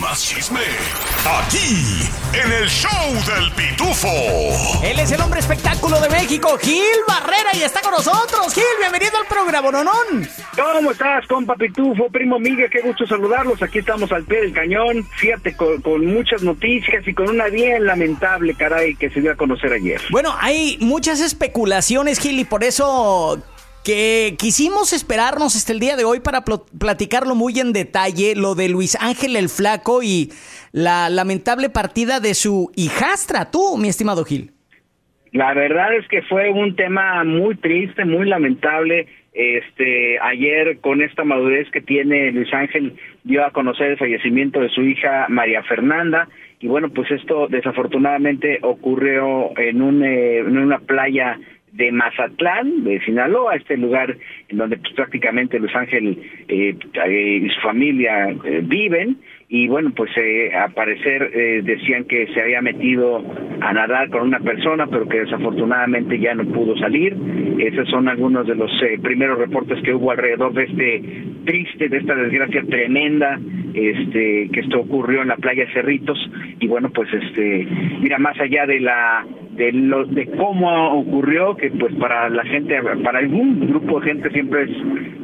Más chisme. Aquí, en el show del pitufo. Él es el hombre espectáculo de México, Gil Barrera, y está con nosotros. Gil, bienvenido al programa, Nonón. ¿Cómo estás, compa Pitufo? Primo Miguel, qué gusto saludarlos. Aquí estamos al pie del cañón. Fíjate, con, con muchas noticias y con una bien lamentable, caray, que se dio a conocer ayer. Bueno, hay muchas especulaciones, Gil, y por eso que quisimos esperarnos hasta el día de hoy para pl- platicarlo muy en detalle, lo de Luis Ángel el Flaco y la lamentable partida de su hijastra, tú, mi estimado Gil. La verdad es que fue un tema muy triste, muy lamentable. Este, ayer con esta madurez que tiene Luis Ángel dio a conocer el fallecimiento de su hija María Fernanda y bueno, pues esto desafortunadamente ocurrió en un eh, en una playa de Mazatlán, de Sinaloa, este lugar en donde pues, prácticamente Luis Ángel eh, eh, y su familia eh, viven y bueno, pues eh, a parecer eh, decían que se había metido a nadar con una persona, pero que desafortunadamente ya no pudo salir. Esos son algunos de los eh, primeros reportes que hubo alrededor de este triste, de esta desgracia tremenda, este, que esto ocurrió en la playa Cerritos. Y bueno, pues este, mira, más allá de la de lo, de cómo ocurrió, que pues para la gente, para algún grupo de gente siempre es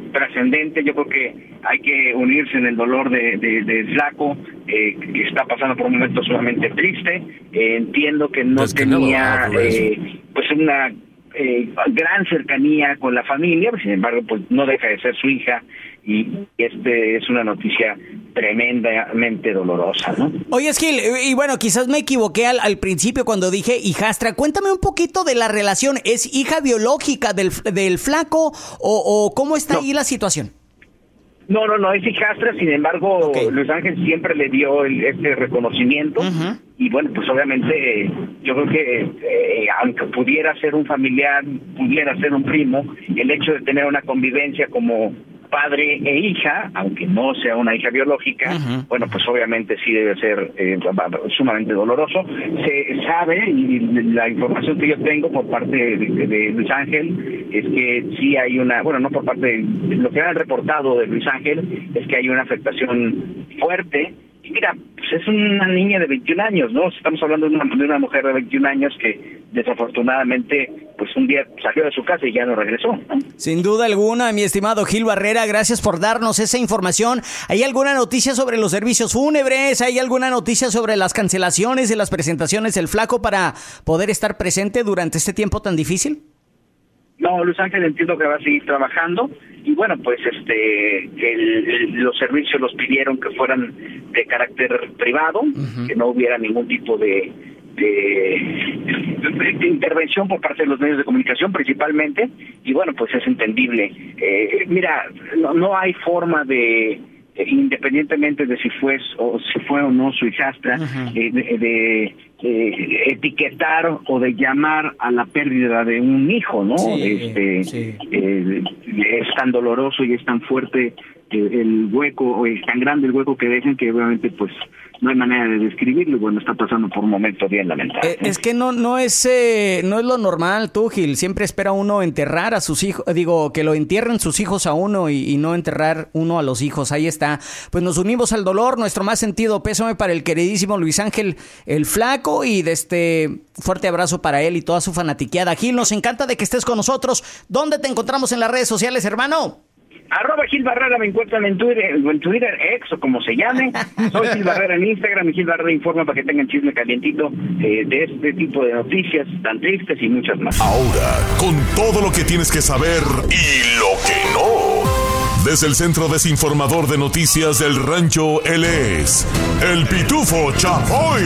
trascendente. Yo creo que hay que unirse en el dolor de, de, de Flaco, eh, que está pasando por un momento sumamente triste. Eh, entiendo que no Es que no lo tenía eh, pues una eh, gran cercanía con la familia, sin embargo, pues no deja de ser su hija y este es una noticia tremendamente dolorosa, ¿no? Oye, Gil, y bueno, quizás me equivoqué al, al principio cuando dije hijastra. Cuéntame un poquito de la relación. ¿Es hija biológica del, del flaco o, o cómo está No. ahí la situación? No, no, no, es hijastra, sin embargo. Luis Ángel siempre le dio el- este reconocimiento. Y bueno, pues obviamente eh, yo creo que eh, aunque pudiera ser un familiar, pudiera ser un primo, el hecho de tener una convivencia como padre e hija, aunque no sea una hija biológica, bueno, pues obviamente sí debe ser eh, sumamente doloroso. Se sabe, y la información que yo tengo por parte de, Luis Ángel, es que sí hay una, bueno, no por parte de lo que han reportado de Luis Ángel, es que hay una afectación fuerte. Y mira, pues es una niña de 21 años, ¿no? Estamos hablando de una, de una mujer de 21 años que desafortunadamente, un día salió de su casa y ya no regresó. ¿no? Sin duda alguna, mi estimado Gil Barrera, gracias por darnos esa información. ¿Hay alguna noticia sobre los servicios fúnebres? ¿Hay alguna noticia sobre las cancelaciones de las presentaciones del flaco para poder estar presente durante este tiempo tan difícil? No, Luis Ángel entiendo que va a seguir trabajando y bueno, pues este el- el- los servicios los pidieron que fueran de carácter privado, que no hubiera ningún tipo de, de, de intervención por parte de los medios de comunicación principalmente y bueno, pues es entendible. Eh, mira, no, no hay forma de eh, independientemente de si fue o si fue o no su hijastra, eh, de, de, eh, etiquetar o de llamar a la pérdida de un hijo, ¿no? Sí, este sí. eh, es tan doloroso y es tan fuerte eh, el hueco, es tan grande el hueco que dejan que obviamente pues no hay manera de describirlo bueno, está pasando por un momento bien lamentable. Eh, es que no, no es eh, no es lo normal, tú, Gil. Siempre espera uno enterrar a sus hijos, digo, que lo entierren sus hijos a uno y, y no enterrar uno a los hijos. Ahí está. Pues nos unimos al dolor, nuestro más sentido pésame para el queridísimo Luis Ángel el Flaco y de este fuerte abrazo para él y toda su fanatiqueada. Gil, nos encanta de que estés con nosotros. ¿Dónde te encontramos en las redes sociales, hermano? Arroba Gil Barrera me encuentran en Twitter, en Twitter, ex o como se llame. Soy Gil Barrera en Instagram y Gil Barrera informa para que tengan chisme calientito eh, de este tipo de noticias tan tristes y muchas más. Ahora, con todo lo que tienes que saber y lo que no. desde el centro desinformador de noticias del rancho, él es el Pitufo Chapoy.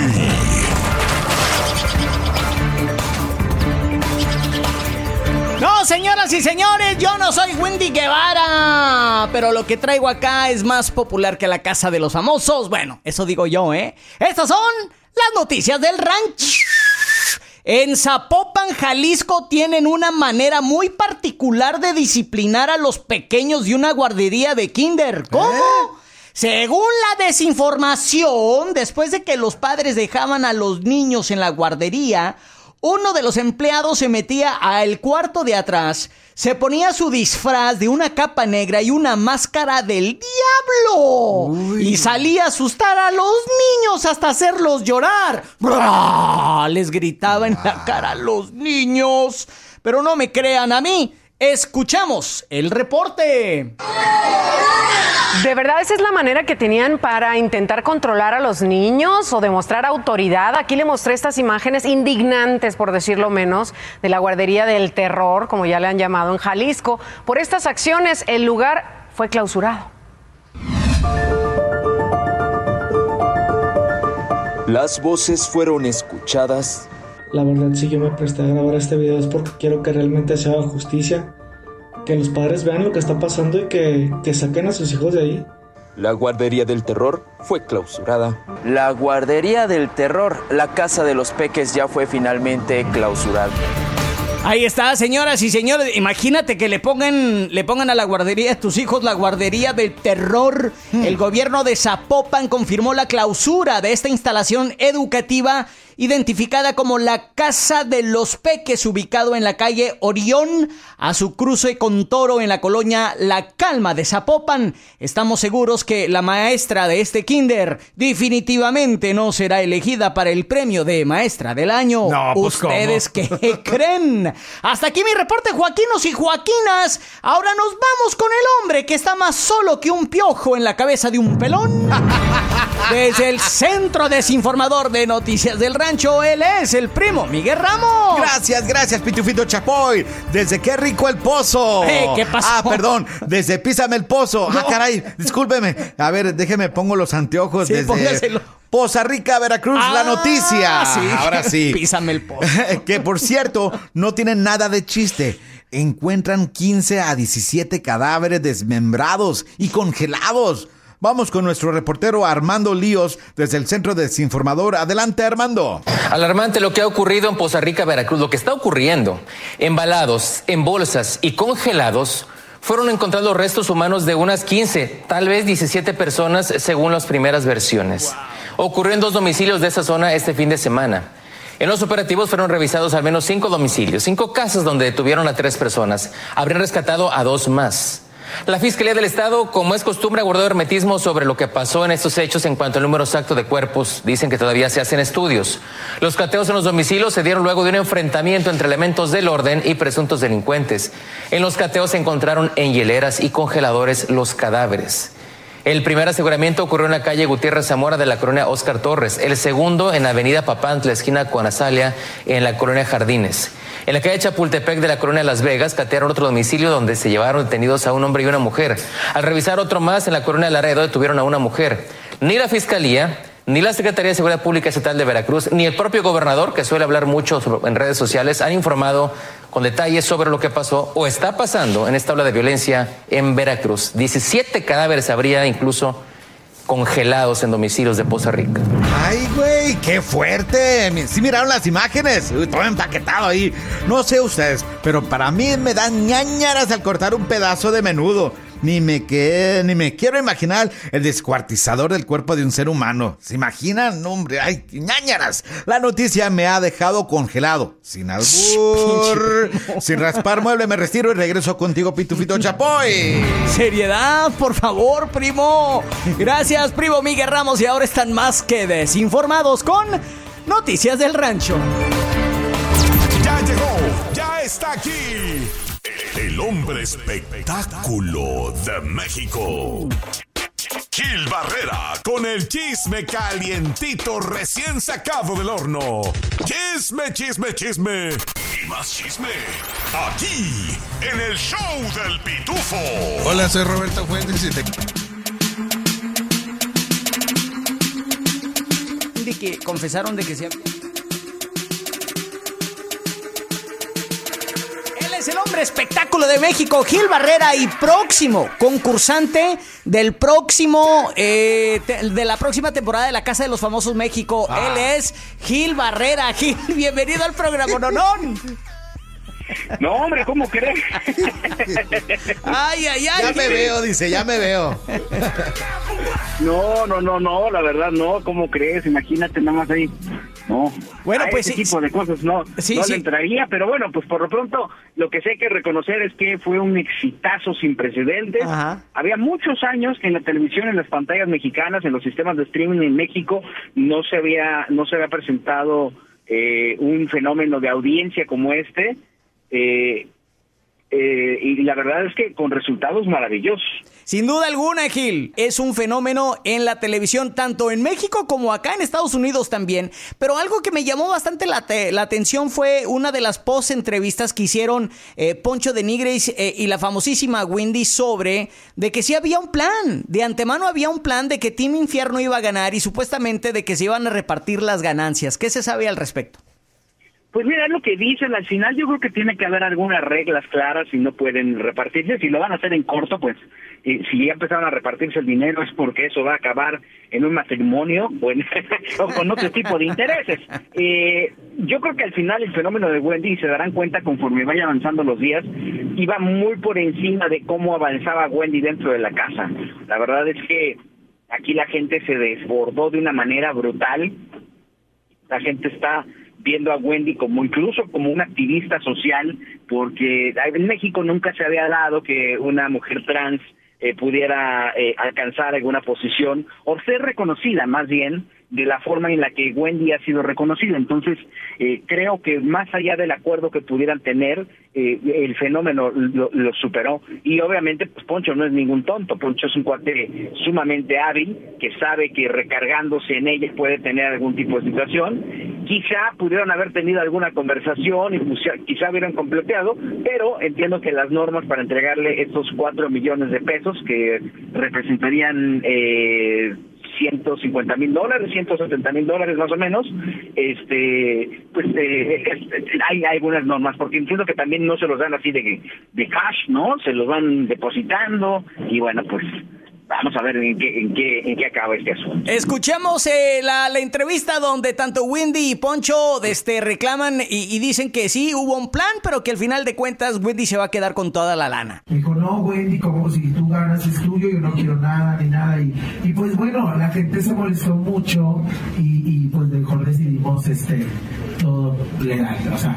Señoras y señores, yo no soy Wendy Guevara, pero lo que traigo acá es más popular que la casa de los famosos. Bueno, eso digo yo, ¿eh? Estas son las noticias del rancho. En Zapopan, Jalisco, tienen una manera muy particular de disciplinar a los pequeños de una guardería de kinder. ¿Cómo? ¿Eh? Según la desinformación, después de que los padres dejaban a los niños en la guardería, uno de los empleados se metía al cuarto de atrás, se ponía su disfraz de una capa negra y una máscara del diablo y salía a asustar a los niños hasta hacerlos llorar. Les gritaba en la cara a los niños. Pero no me crean a mí. Escuchamos el reporte. ¿De verdad esa es la manera que tenían para intentar controlar a los niños o demostrar autoridad? Aquí le mostré estas imágenes indignantes, por decirlo menos, de la guardería del terror, como ya le han llamado en Jalisco. Por estas acciones, el lugar fue clausurado. Las voces fueron escuchadas la verdad, si yo me presté a grabar este video es porque quiero que realmente se haga justicia. Que los padres vean lo que está pasando y que, que saquen a sus hijos de ahí. La guardería del terror fue clausurada. La guardería del terror, la casa de los peques ya fue finalmente clausurada. Ahí está, señoras y señores. Imagínate que le pongan, le pongan a la guardería a tus hijos la guardería del terror. Hmm. El gobierno de Zapopan confirmó la clausura de esta instalación educativa identificada como la Casa de los Peques, ubicado en la calle Orión, a su cruce con Toro en la colonia La Calma de Zapopan. Estamos seguros que la maestra de este kinder definitivamente no será elegida para el premio de maestra del año. No, pues ¿Ustedes qué creen? Hasta aquí mi reporte, Joaquinos y Joaquinas. Ahora nos vamos con el hombre que está más solo que un piojo en la cabeza de un pelón. Desde el Centro Desinformador de Noticias del Rancho, él es el primo Miguel Ramos. Gracias, gracias, Pitufito Chapoy. Desde qué rico el pozo. Eh, ¿Qué pasó? Ah, perdón, desde Písame el pozo. Ah, caray, discúlpeme. A ver, déjeme, pongo los anteojos sí, desde. Póngaselo. Poza Rica, Veracruz, la Ah, noticia. sí. Ahora sí. Písame el pozo. que por cierto, no tienen nada de chiste. Encuentran 15 a 17 cadáveres desmembrados y congelados. Vamos con nuestro reportero Armando Líos desde el Centro Desinformador. Adelante, Armando. Alarmante lo que ha ocurrido en Poza Rica, Veracruz. Lo que está ocurriendo, embalados en bolsas y congelados, fueron encontrados restos humanos de unas 15, tal vez 17 personas, según las primeras versiones. Ocurrió en dos domicilios de esa zona este fin de semana. En los operativos fueron revisados al menos cinco domicilios, cinco casas donde detuvieron a tres personas. Habrían rescatado a dos más. La Fiscalía del Estado, como es costumbre, guardado hermetismo sobre lo que pasó en estos hechos en cuanto al número exacto de cuerpos. Dicen que todavía se hacen estudios. Los cateos en los domicilios se dieron luego de un enfrentamiento entre elementos del orden y presuntos delincuentes. En los cateos se encontraron en hieleras y congeladores los cadáveres. El primer aseguramiento ocurrió en la calle Gutiérrez Zamora de la colonia Oscar Torres. El segundo en la avenida Papantla, esquina con Azalia, en la colonia Jardines. En la calle Chapultepec de la colonia Las Vegas catearon otro domicilio donde se llevaron detenidos a un hombre y una mujer. Al revisar otro más en la colonia Laredo detuvieron a una mujer. Ni la fiscalía ni la Secretaría de Seguridad Pública Estatal de Veracruz, ni el propio gobernador, que suele hablar mucho en redes sociales, han informado con detalles sobre lo que pasó o está pasando en esta ola de violencia en Veracruz. 17 cadáveres habría incluso congelados en domicilios de Poza Rica. Ay, güey, qué fuerte. Sí miraron las imágenes. Todo empaquetado ahí. No sé ustedes, pero para mí me dan ñañaras al cortar un pedazo de menudo. Ni me que, ni me quiero imaginar el descuartizador del cuerpo de un ser humano. ¿Se imaginan? No, hombre, ay, ñañaras. La noticia me ha dejado congelado. Sin albur, sin raspar mueble, me retiro y regreso contigo, Pitufito Chapoy. Seriedad, por favor, primo. Gracias, primo Miguel Ramos. Y ahora están más que desinformados con Noticias del Rancho. Ya llegó, ya está aquí. El hombre espectáculo de México. Gil Barrera con el chisme calientito recién sacado del horno. Chisme, chisme, chisme. Y más chisme. Aquí, en el show del pitufo. Hola, soy Roberto Fuentes y te... De que confesaron de que se... es el hombre espectáculo de México, Gil Barrera, y próximo concursante del próximo, eh, te- de la próxima temporada de La Casa de los Famosos México. Ah. Él es Gil Barrera. Gil, bienvenido al programa, Nonón. No, hombre, ¿cómo crees? Ay, ay, ay. Ya me veo, dice, ya me veo. No, no, no, no, la verdad no, ¿cómo crees? Imagínate nada más ahí. No. Bueno, A pues ese sí, tipo de cosas no, Sí, no sí. le entraría, pero bueno, pues por lo pronto lo que sí hay que reconocer es que fue un exitazo sin precedentes. Ajá. Había muchos años que en la televisión, en las pantallas mexicanas, en los sistemas de streaming en México no se había no se había presentado eh, un fenómeno de audiencia como este. Eh, eh, y la verdad es que con resultados maravillosos. Sin duda alguna, Gil, es un fenómeno en la televisión, tanto en México como acá en Estados Unidos también. Pero algo que me llamó bastante la, la atención fue una de las post-entrevistas que hicieron eh, Poncho de Nigris eh, y la famosísima Wendy sobre de que sí había un plan. De antemano había un plan de que Team Infierno iba a ganar y supuestamente de que se iban a repartir las ganancias. ¿Qué se sabe al respecto? Pues mira, lo que dicen al final, yo creo que tiene que haber algunas reglas claras y no pueden repartirse. Si lo van a hacer en corto, pues eh, si ya empezaron a repartirse el dinero es porque eso va a acabar en un matrimonio o, con otro tipo de intereses. Eh, yo creo que al final el fenómeno de Wendy, se darán cuenta conforme vaya avanzando los días, iba muy por encima de cómo avanzaba Wendy dentro de la casa. La verdad es que aquí la gente se desbordó de una manera brutal la gente está viendo a Wendy como incluso como una activista social, porque en México nunca se había dado que una mujer trans eh, pudiera eh, alcanzar alguna posición o ser reconocida más bien de la forma en la que Wendy ha sido reconocida. Entonces, eh, creo que más allá del acuerdo que pudieran tener, eh, el fenómeno lo, superó. Y obviamente, pues Poncho no es ningún tonto. Poncho es un cuate sumamente hábil, que sabe que recargándose en ella puede tener algún tipo de situación. Quizá pudieron haber tenido alguna conversación y quizá hubieran completeado, pero entiendo que las normas para entregarle estos cuatro millones de pesos que representarían eh, 150 mil dólares, 170 mil dólares más o menos, este, pues eh, hay, hay algunas normas, porque entiendo que también no se los dan así de, de cash, ¿no? Se los van depositando y bueno, pues vamos a ver en qué, en qué, en qué acaba este asunto. Escuchemos eh, la, la entrevista donde tanto Wendy y Poncho este, reclaman y, y dicen que sí, hubo un plan, pero que al final de cuentas Wendy se va a quedar con toda la lana. Me dijo, no, Wendy, como si tú ganas es tuyo, yo no quiero nada ni nada. Y, y pues bueno, la gente se molestó mucho y, y pues mejor decidimos este todo legal, o sea,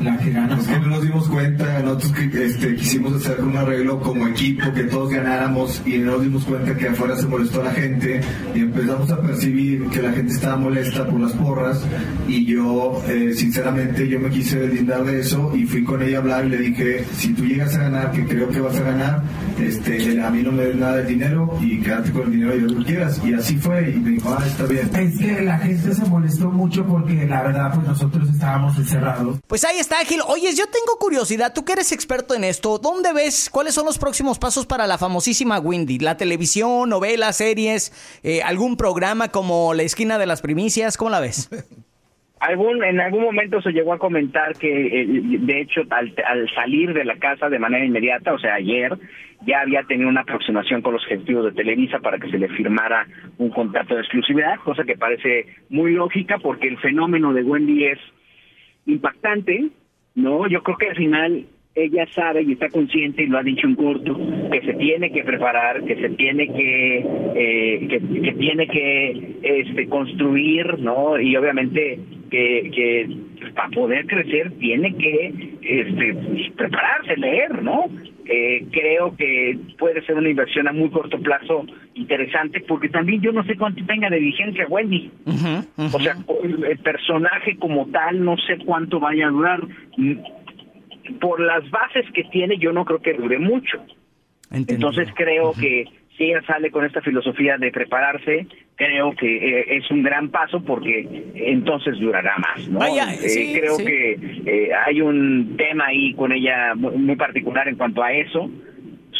la que gana. Es que no nos dimos cuenta, nosotros que, este, quisimos hacer un arreglo como equipo, que todos ganáramos y no nos dimos cuenta que afuera se molestó la gente y empezamos a percibir que la gente estaba molesta por las porras y yo, eh, sinceramente, yo me quise deslindar de eso y fui con ella a hablar y le dije, si tú llegas a ganar, que creo que vas a ganar, este, a mí no me des nada de dinero y quédate con el dinero que tú quieras. Y así fue y me dijo, ah, está bien. Es que la gente se molestó mucho porque la verdad pues nosotros estábamos encerrados. Pues ahí está, Gil. Oye, yo tengo curiosidad, tú que eres experto en esto, ¿dónde ves cuáles son los próximos pasos para la famosísima Wendy? ¿La televisión, novelas, series, eh, algún programa como La Esquina de las Primicias? ¿Cómo la ves? Algún, en algún momento se llegó a comentar que, eh, de hecho, al, al salir de la casa de manera inmediata, o sea, ayer, ya había tenido una aproximación con los ejecutivos de Televisa para que se le firmara un contrato de exclusividad, cosa que parece muy lógica porque el fenómeno de Wendy es impactante, ¿no? Yo creo que al final ella sabe y está consciente y lo ha dicho en corto que se tiene que preparar que se tiene que eh, que, que tiene que este construir no y obviamente que, que para poder crecer tiene que este pues, prepararse leer no eh, creo que puede ser una inversión a muy corto plazo interesante porque también yo no sé cuánto tenga de vigencia Wendy. O sea el personaje como tal no sé cuánto vaya a durar. Por las bases que tiene, yo no creo que dure mucho. Entonces creo que si ella sale con esta filosofía de prepararse, creo que eh, es un gran paso porque entonces durará más. ¿no? Vaya, Eh, creo sí. que eh, hay un tema ahí con ella muy, muy particular en cuanto a eso.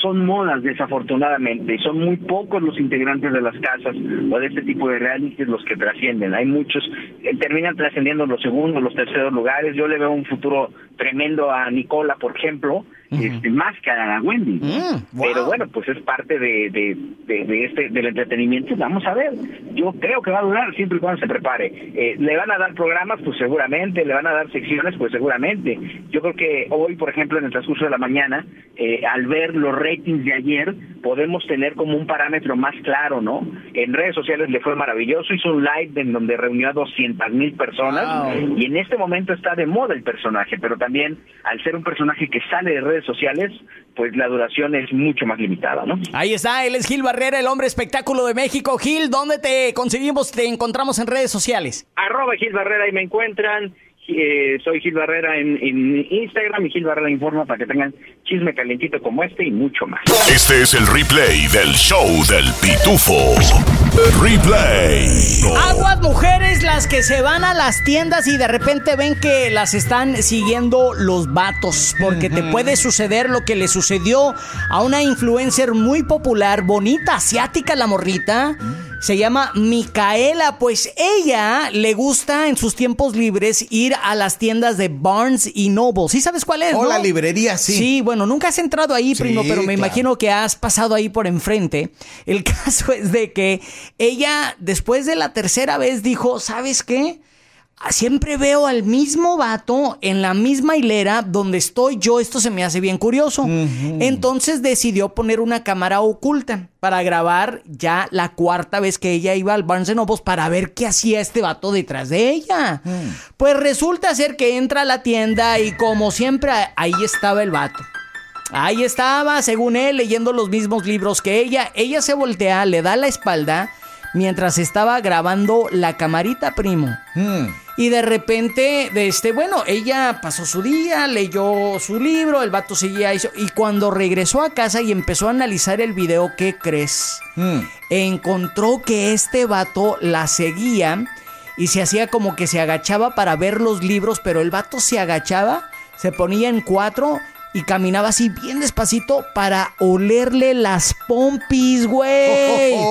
Son modas, desafortunadamente, y son muy pocos los integrantes de las casas o de este tipo de realities los que trascienden. Hay muchos que terminan trascendiendo los segundos, los terceros lugares. Yo le veo un futuro tremendo a Nicola, por ejemplo, este, más que a Wendy. ¿no? Pero bueno, pues es parte de, de, de- de este del entretenimiento. Vamos a ver. Yo creo que va a durar siempre y cuando se prepare. Eh, le van a dar programas, pues seguramente. Le van a dar secciones, pues seguramente. Yo creo que hoy, por ejemplo, en el transcurso de la mañana, eh, al ver los ratings de ayer, podemos tener como un parámetro más claro, ¿no? En redes sociales le fue maravilloso. Hizo un live en donde reunió a 200 mil personas. Y en este momento está de moda el personaje, pero también al ser un personaje que sale de redes sociales, pues la duración es mucho más limitada, ¿no? Ahí está, él es Gil Barrera, el hombre espectáculo de México. Gil, ¿dónde te conseguimos, te encontramos en redes sociales? Arroba Gil Barrera, ahí me encuentran. Eh, soy Gil Barrera en, en Instagram y Gil Barrera Informa para que tengan chisme calientito como este y mucho más. Este es el replay del show del pitufo. Replay. Aguas mujeres las que se van a las tiendas y de repente ven que las están siguiendo los vatos, porque te puede suceder lo que le sucedió a una influencer muy popular, bonita, asiática la morrita. Se llama Micaela, pues ella le gusta en sus tiempos libres ir a las tiendas de Barnes y Noble. ¿Sí sabes cuál es? No? la librería, sí. Sí, bueno, nunca has entrado ahí, Sí, primo, pero me claro. imagino que has pasado ahí por enfrente. El caso es de que ella, después de la tercera vez, dijo, ¿sabes qué? Siempre veo al mismo vato en la misma hilera donde estoy yo. Esto se me hace bien curioso. Entonces decidió poner una cámara oculta para grabar ya la cuarta vez que ella iba al Barnes Nobles para ver qué hacía este vato detrás de ella. Pues resulta ser que entra a la tienda y como siempre ahí estaba el vato. Ahí estaba, según él, leyendo los mismos libros que ella. Ella se voltea, le da la espalda mientras estaba grabando la camarita, primo. Y de repente, de este, bueno, ella pasó su día, leyó su libro, el vato seguía eso. Y cuando regresó a casa y empezó a analizar el video, ¿qué crees? Encontró que este vato la seguía y se hacía como que se agachaba para ver los libros, pero el vato se agachaba, se ponía en cuatro y caminaba así bien despacito para olerle las pompis, güey.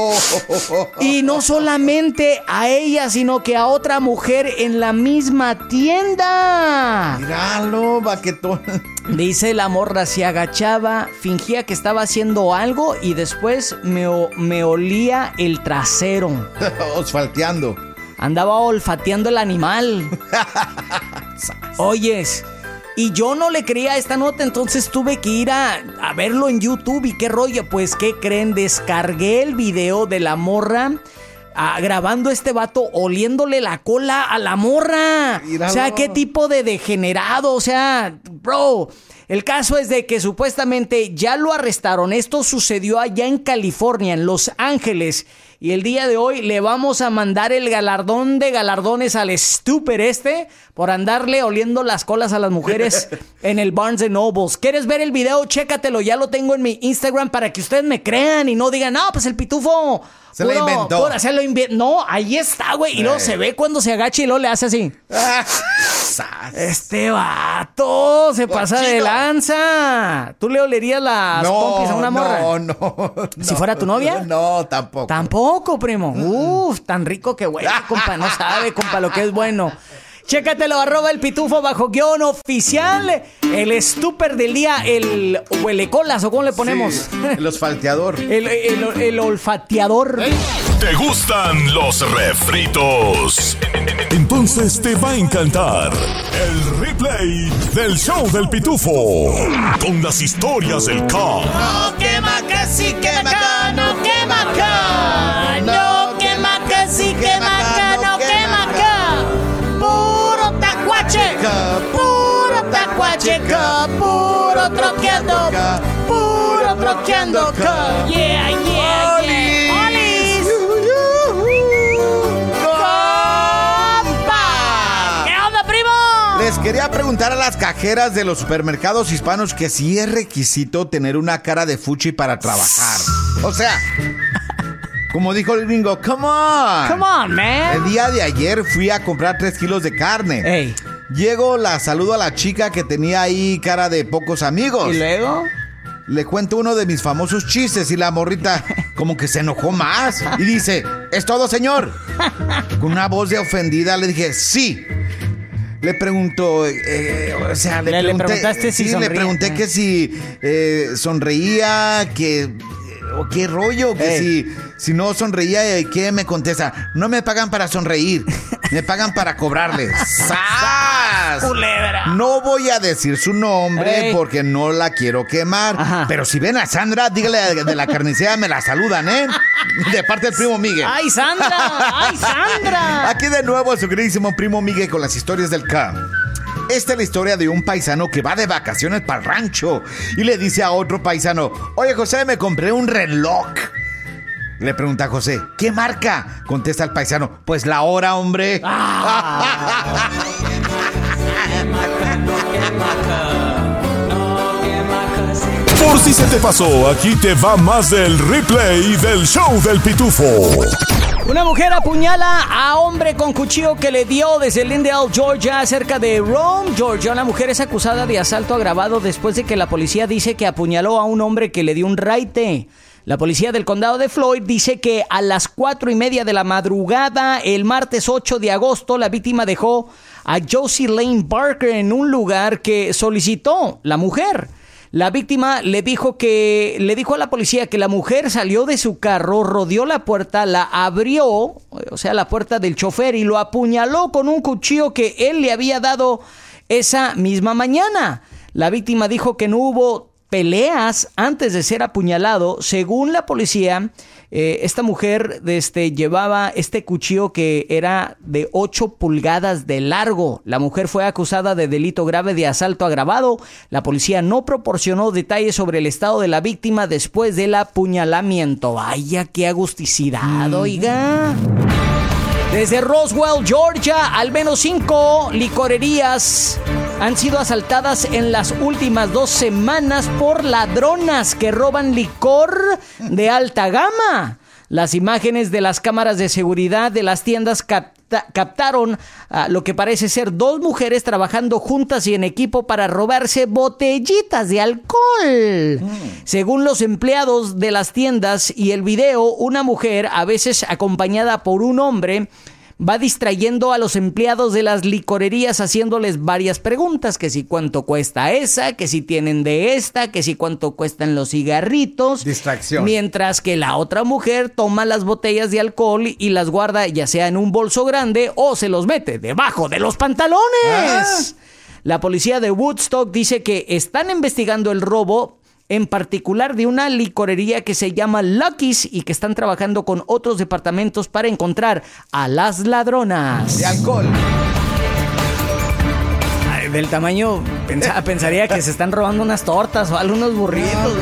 Y no solamente a ella, sino que a otra mujer en la misma tienda. Míralo, baquetón. Dice la morra, se agachaba, fingía que estaba haciendo algo y después me, me olía el trasero. Osfalteando. Andaba olfateando el animal. Oyes. Y yo no le creía esta nota, entonces tuve que ir a, a verlo en YouTube. ¿Y qué rollo? Pues, ¿qué creen? Descargué el video de la morra ah, grabando a este vato oliéndole la cola a la morra. O sea, ¿qué tipo de degenerado? O sea, bro. El caso es de que supuestamente ya lo arrestaron. Esto sucedió allá en California, en Los Ángeles. Y el día de hoy le vamos a mandar el galardón de galardones al estúper este por andarle oliendo las colas a las mujeres en el Barnes Nobles. ¿Quieres ver el video? Chécatelo, ya lo tengo en mi Instagram para que ustedes me crean y no digan, no, pues el pitufo. Se la inventó. pura- se lo inven- No, ahí está, güey. Y luego Eh. se ve cuando se agacha y luego le hace así. Este vato se pasa de lanza. ¿Tú le olerías las pompis a una morra? No, no, ¿Si fuera tu novia? No, tampoco. Tampoco, primo. Uf, tan rico que huele, compa. No sabe, compa, lo que es bueno. Chécatelo, arroba el pitufo bajo guion oficial. El estúper del día, el huelecolas, o cómo le ponemos. Sí, el osfalteador. El, el- el olfateador. ¿Te gustan los refritos? Entonces te va a encantar el replay del show del pitufo. Con las historias del CAR. No quema casi quema acá, no quema acá. Puro troqueando, puro troqueando. acá. Yeah, yeah, yeah. ¡Olis! ¡Compa! ¿Qué onda, primo? Les quería preguntar a las cajeras de los supermercados hispanos que si es requisito tener una cara de fuchi para trabajar. O sea, Como dijo el gringo, come on. Come on, man. El día de ayer fui a comprar tres kilos de carne. Ey. Llego, la saludo a la chica que tenía ahí cara de pocos amigos. ¿Y luego? Le cuento uno de mis famosos chistes y la morrita como que se enojó más y dice, ¿es todo, señor? Con una voz de ofendida le dije, sí. Le pregunto, eh, o sea, le, Le- le pregunté, preguntaste si sí, le pregunté que si eh, sonreía, que o qué rollo, que Ey. si si no sonreía, eh, ¿qué me contesta? No me pagan para sonreír, me pagan para cobrarles. ¡Sas! Culebra. No voy a decir su nombre Ey. porque no la quiero quemar. Ajá. Pero si ven a Sandra, dígale de la carnicera, me la saludan, ¿eh? De parte del primo Miguel. ¡Ay, Sandra! ¡Ay, Sandra! Aquí de nuevo su queridísimo primo Miguel con las historias del camp. Esta es la historia de un paisano que va de vacaciones para el rancho y le dice a otro paisano, oye José, me compré un reloj. Le pregunta a José, ¿qué marca? Contesta el paisano, pues la hora, hombre. Por si se te pasó, aquí te va más del replay del show del pitufo. Una mujer apuñala a hombre con cuchillo que le dio desde Lindale, Georgia, cerca de Rome, Georgia. La mujer es acusada de asalto agravado después de que la policía dice que apuñaló a un hombre que le dio un raite. La policía del condado de Floyd dice que a las cuatro y media de la madrugada, el martes 8 de agosto, la víctima dejó a Josie Lane Barker en un lugar que solicitó la mujer. La víctima le dijo que le dijo a la policía que la mujer salió de su carro, rodeó la puerta, la abrió, o sea, la puerta del chofer y lo apuñaló con un cuchillo que él le había dado esa misma mañana. La víctima dijo que no hubo peleas antes de ser apuñalado. Según la policía, eh, esta mujer este, llevaba este cuchillo que era de 8 pulgadas de largo. La mujer fue acusada de delito grave de asalto agravado. La policía no proporcionó detalles sobre el estado de la víctima después del apuñalamiento. Vaya, qué agusticidad, oiga. Desde Roswell, Georgia, al menos cinco licorerías han sido asaltadas en las últimas dos semanas por ladronas que roban licor de alta gama. Las imágenes de las cámaras de seguridad de las tiendas capta- captaron ah, lo que parece ser dos mujeres trabajando juntas y en equipo para robarse botellitas de alcohol. Según los empleados de las tiendas y el video, una mujer, a veces acompañada por un hombre, va distrayendo a los empleados de las licorerías haciéndoles varias preguntas, que si cuánto cuesta esa, que si tienen de esta, que si cuánto cuestan los cigarritos. Distracción. Mientras que la otra mujer toma las botellas de alcohol y las guarda ya sea en un bolso grande o se los mete debajo de los pantalones. Ah. La policía de Woodstock dice que están investigando el robo en particular de una licorería que se llama Lucky's y que están trabajando con otros departamentos para encontrar a las ladronas. De alcohol. Ay, del tamaño, pensa- pensaría que se están robando unas tortas o algunos burritos.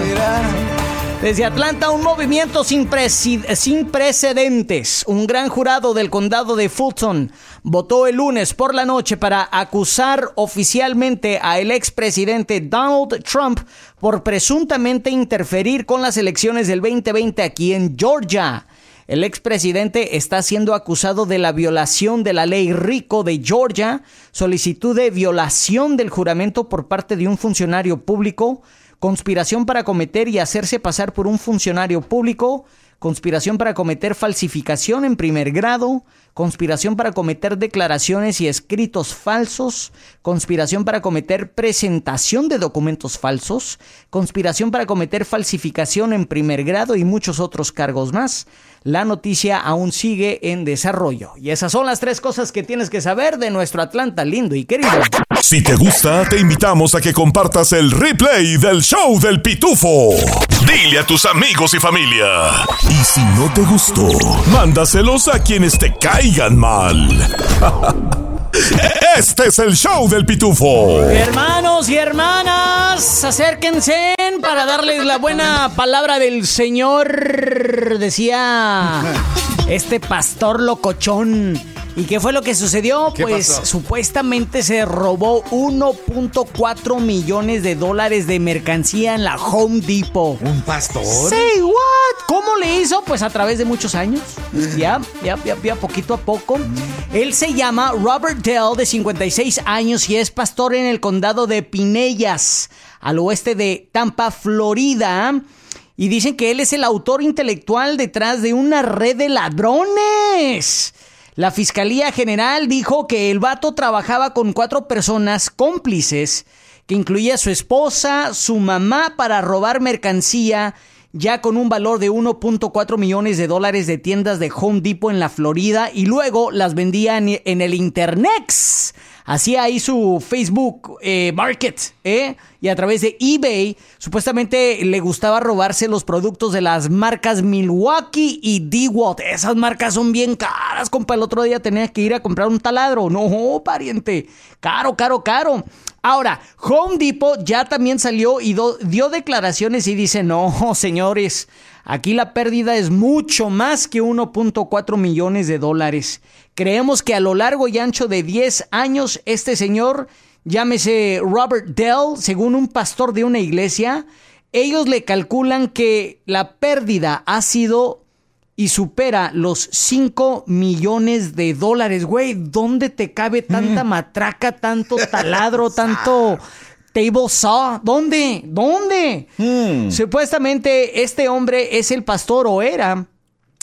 Desde Atlanta, un movimiento sin precedentes. Un gran jurado del condado de Fulton votó el lunes por la noche para acusar oficialmente a el expresidente Donald Trump por presuntamente interferir con las elecciones del 2020 aquí en Georgia. El expresidente está siendo acusado de la violación de la ley RICO de Georgia, solicitud de violación del juramento por parte de un funcionario público, conspiración para cometer y hacerse pasar por un funcionario público, conspiración para cometer falsificación en primer grado, conspiración para cometer declaraciones y escritos falsos, conspiración para cometer presentación de documentos falsos, conspiración para cometer falsificación en primer grado y muchos otros cargos más. La noticia aún sigue en desarrollo. Y esas son las tres cosas que tienes que saber de nuestro Atlanta lindo y querido. Si te gusta, te invitamos a que compartas el replay del show del pitufo. Dile a tus amigos y familia. Y si no te gustó, mándaselos a quienes te caigan mal. Este es el show del pitufo. Hermanos y hermanas, acérquense para darles la buena palabra del Señor, decía este pastor locochón. ¿Y qué fue lo que sucedió? ¿Qué Pues pasó? supuestamente se robó 1.4 millones de dólares de mercancía en la Home Depot. ¿Un pastor? Say what? ¿Cómo le hizo? pues a través de muchos años. Ya, ya, ya, ya, poquito a poco. Él se llama Robert Dell, de 56 años, y es pastor en el condado de Pinellas, al oeste de Tampa, Florida. Y dicen que él es el autor intelectual detrás de una red de ladrones. La Fiscalía General dijo que el vato trabajaba con cuatro personas cómplices, que incluía su esposa, su mamá, para robar mercancía ya con un valor de 1.4 millones de dólares de tiendas de Home Depot en la Florida y luego las vendía en, el Internet. Hacía ahí su Facebook eh, Market, ¿eh? Y a través de eBay, supuestamente le gustaba robarse los productos de las marcas Milwaukee y DeWalt. Esas marcas son bien caras, compa. El otro día tenía que ir a comprar un taladro. No, pariente. Caro, caro, caro. Ahora, Home Depot ya también salió y dio declaraciones y dice, no, señores, aquí la pérdida es mucho más que 1.4 millones de dólares. Creemos que a lo largo y ancho de 10 años, este señor, llámese Robert Dell, según un pastor de una iglesia, ellos le calculan que la pérdida ha sido y supera los 5 millones de dólares. Güey, ¿dónde te cabe tanta mm. matraca, tanto taladro, tanto table saw? ¿Dónde? ¿Dónde? Mm. Supuestamente este hombre es el pastor o era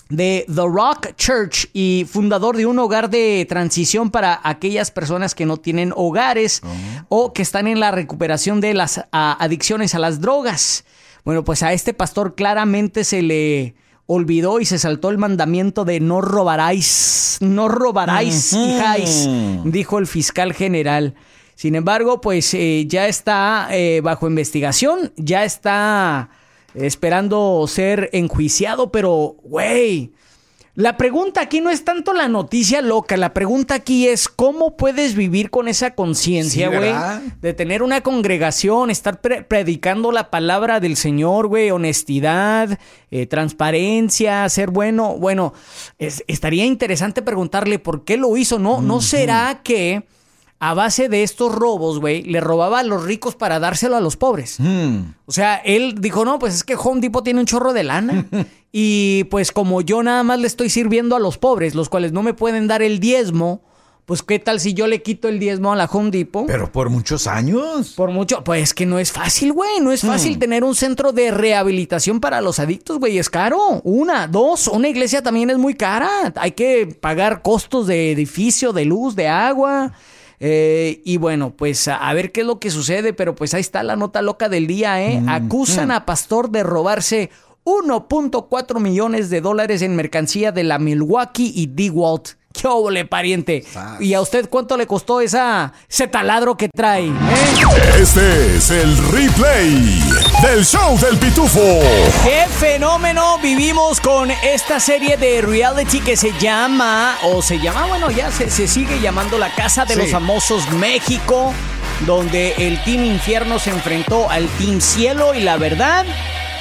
de The Rock Church y fundador de un hogar de transición para aquellas personas que no tienen hogares oh. o que están en la recuperación de las adicciones a las drogas. Bueno, pues a este pastor claramente se le olvidó y se saltó el mandamiento de no robaráis, no robaráis, hijáis, dijo el fiscal general. Sin embargo, pues eh, ya está eh, bajo investigación, ya está esperando ser enjuiciado, pero, güey, la pregunta aquí no es tanto la noticia loca, la pregunta aquí es cómo puedes vivir con esa conciencia, güey, de tener una congregación, estar predicando la palabra del Señor, güey, honestidad, eh, transparencia, ser bueno. Bueno, estaría interesante preguntarle por qué lo hizo, ¿no? ¿No será que a base de estos robos, güey, le robaba a los ricos para dárselo a los pobres. Hmm. O sea, él dijo, no, pues es que Home Depot tiene un chorro de lana. y pues como yo nada más le estoy sirviendo a los pobres, los cuales no me pueden dar el diezmo, pues qué tal si yo le quito el diezmo a la Home Depot. Pero por muchos años. Por mucho, pues que no es fácil, güey. No es fácil hmm. tener un centro de rehabilitación para los adictos, güey. Es caro. Una, dos, una iglesia también es muy cara. Hay que pagar costos de edificio, de luz, de agua. Eh, y bueno, pues a, ver qué es lo que sucede, pero pues ahí está la nota loca del día, ¿eh? Mm, Acusan mm. a Pastor de robarse 1.4 millones de dólares en mercancía de la Milwaukee y DeWalt. ¡Qué óvole, pariente! ¿Y a usted cuánto le costó esa, ese taladro que trae? Eh? Este es el replay del show del pitufo. ¡Qué fenómeno vivimos con esta serie de reality que se llama, o se llama, bueno, ya se, sigue llamando La Casa de los Famosos México, donde el Team Infierno se enfrentó al Team Cielo y la verdad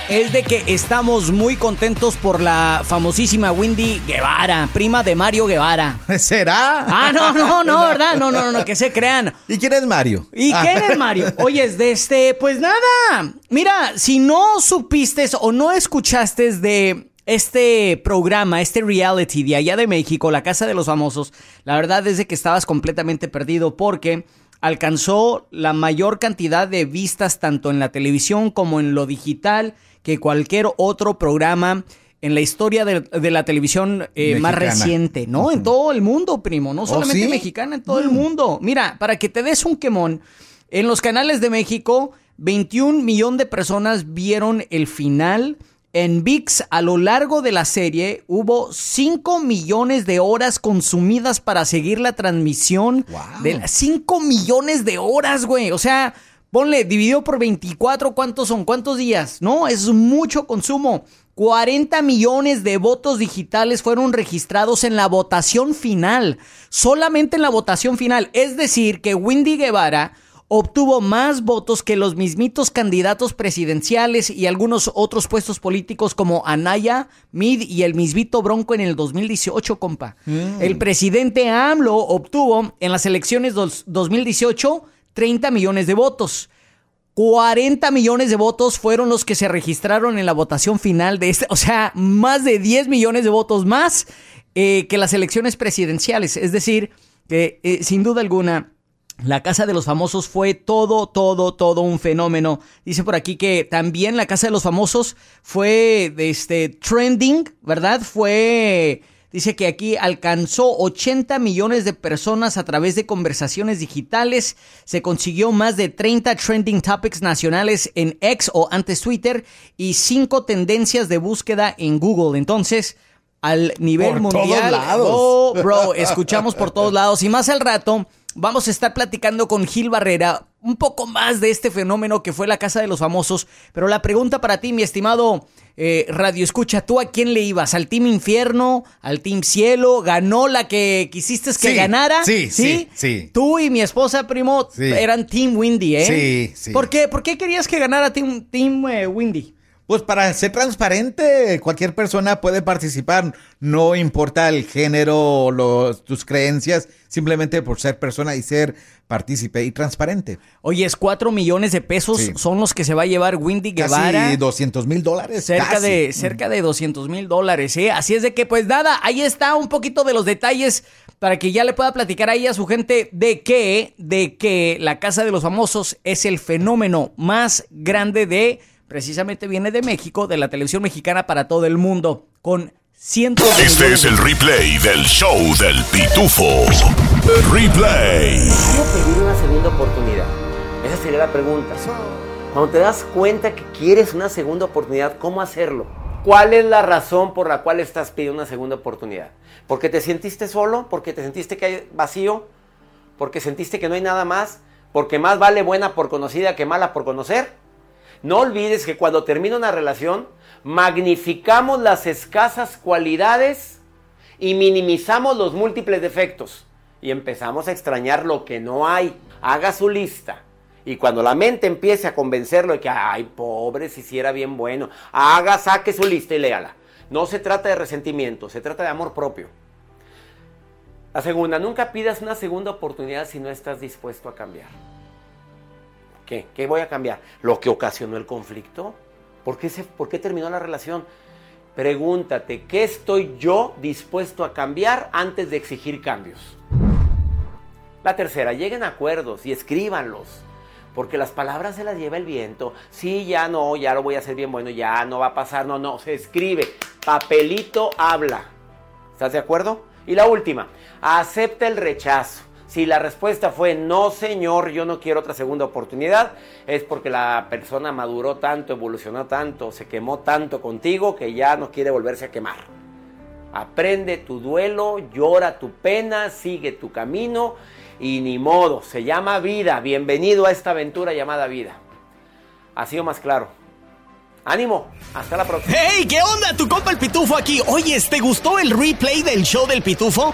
es de que estamos muy contentos por la famosísima Wendy Guevara, prima de Mario Guevara. ¿Será? Ah, no, no, no, ¿verdad? No, no, no, que se crean. ¿Y quién es Mario? ¿Y ah. quién es Mario? Oye, de este, pues nada. Mira, si no supiste o no escuchaste de este programa, este reality de allá de México, La Casa de los Famosos, la verdad es de que estabas completamente perdido porque alcanzó la mayor cantidad de vistas tanto en la televisión como en lo digital que cualquier otro programa en la historia de, la televisión eh, más reciente, ¿no? En todo el mundo, primo, no ¿Oh, solamente mexicana, en todo el mm. mundo. Mira, para que te des un quemón, en los canales de México, 21 millones de personas vieron el final. En VIX, a lo largo de la serie, hubo 5 millones de horas consumidas para seguir la transmisión. De 5 millones de horas, güey. O sea, Ponle, dividido por 24, ¿cuántos son? ¿Cuántos días? No, es mucho consumo. 40 millones de votos digitales fueron registrados en la votación final. Solamente en la votación final. Es decir, que Wendy Guevara obtuvo más votos que los mismitos candidatos presidenciales y algunos otros puestos políticos como Anaya, Mid y el mismito Bronco en el 2018, compa. Mm. El presidente AMLO obtuvo en las elecciones 2018 30 millones de votos. 40 millones de votos fueron los que se registraron en la votación final de este, o sea, más de 10 millones de votos más eh, que las elecciones presidenciales. Es decir, que eh, sin duda alguna la Casa de los Famosos fue todo, todo, todo un fenómeno. Dice por aquí que también la Casa de los Famosos fue este trending, ¿verdad? Fue dice que aquí alcanzó 80 millones de personas a través de conversaciones digitales, se consiguió más de 30 trending topics nacionales en X o antes Twitter y 5 tendencias de búsqueda en Google. Entonces, al nivel Por mundial, todos lados. oh, bro, escuchamos por todos lados y más al rato vamos a estar platicando con Gil Barrera un poco más de este fenómeno que fue la Casa de los Famosos. Pero la pregunta para ti, mi estimado eh, Radio Escucha, ¿tú a quién le ibas? ¿Al Team Infierno? ¿Al Team Cielo? ¿Ganó la que quisiste que Sí, ganara? sí, sí, sí. Tú y mi esposa, primo, Sí. eran Team Windy, ¿eh? Sí, sí. ¿Por qué, ¿Por qué querías que ganara Team, team eh, Windy? Pues para ser transparente, cualquier persona puede participar, no importa el género, los, tus creencias, simplemente por ser persona y ser partícipe y transparente. Oye, es 4 millones de pesos Sí. son los que se va a llevar Windy Guevara. Casi 200 mil dólares. Cerca casi. de, cerca de 200 mil dólares, ¿eh? Así es de que, pues nada, ahí está un poquito de los detalles para que ya le pueda platicar ahí a su gente de que, de que la Casa de los Famosos es el fenómeno más grande de, precisamente viene de México, de la televisión mexicana para todo el mundo, con cientos de Este es el replay del show del pitufo. Replay. ¿Cómo pedir una segunda oportunidad? Esa sería la pregunta. Cuando te das cuenta que quieres una segunda oportunidad, ¿cómo hacerlo? ¿Cuál es la razón por la cual estás pidiendo una segunda oportunidad? ¿Porque te sentiste solo? ¿Porque te sentiste que hay vacío? ¿Porque sentiste que no hay nada más? ¿Porque más vale buena por conocida que mala por conocer? No olvides que cuando termina una relación, magnificamos las escasas cualidades y minimizamos los múltiples defectos. Y empezamos a extrañar lo que no hay. Haga su lista. Y cuando la mente empiece a convencerlo de que, ay, pobre, si sí era bien bueno, haga, saque su lista y léala. No se trata de resentimiento, se trata de amor propio. La segunda, nunca pidas una segunda oportunidad si no estás dispuesto a cambiar. ¿Qué? ¿Qué voy a cambiar? ¿Lo que ocasionó el conflicto? ¿Por qué, se, ¿Por qué terminó la relación? Pregúntate, ¿qué estoy yo dispuesto a cambiar antes de exigir cambios? La tercera, lleguen a acuerdos y escríbanlos. Porque las palabras se las lleva el viento. Sí, ya no, ya lo voy a hacer bien bueno, ya no va a pasar. No, no, se escribe. Papelito habla. ¿Estás de acuerdo? Y la última, acepta el rechazo. Si la respuesta fue no, señor, yo no quiero otra segunda oportunidad, es porque la persona maduró tanto, evolucionó tanto, se quemó tanto contigo que ya no quiere volverse a quemar. Aprende tu duelo, llora tu pena, sigue tu camino y ni modo, se llama vida. Bienvenido a esta aventura llamada vida. Ha sido más claro. Ánimo, hasta la próxima. ¡Hey! ¿Qué onda? Tu compa el Pitufo aquí. Oye, ¿te gustó el replay del show del Pitufo?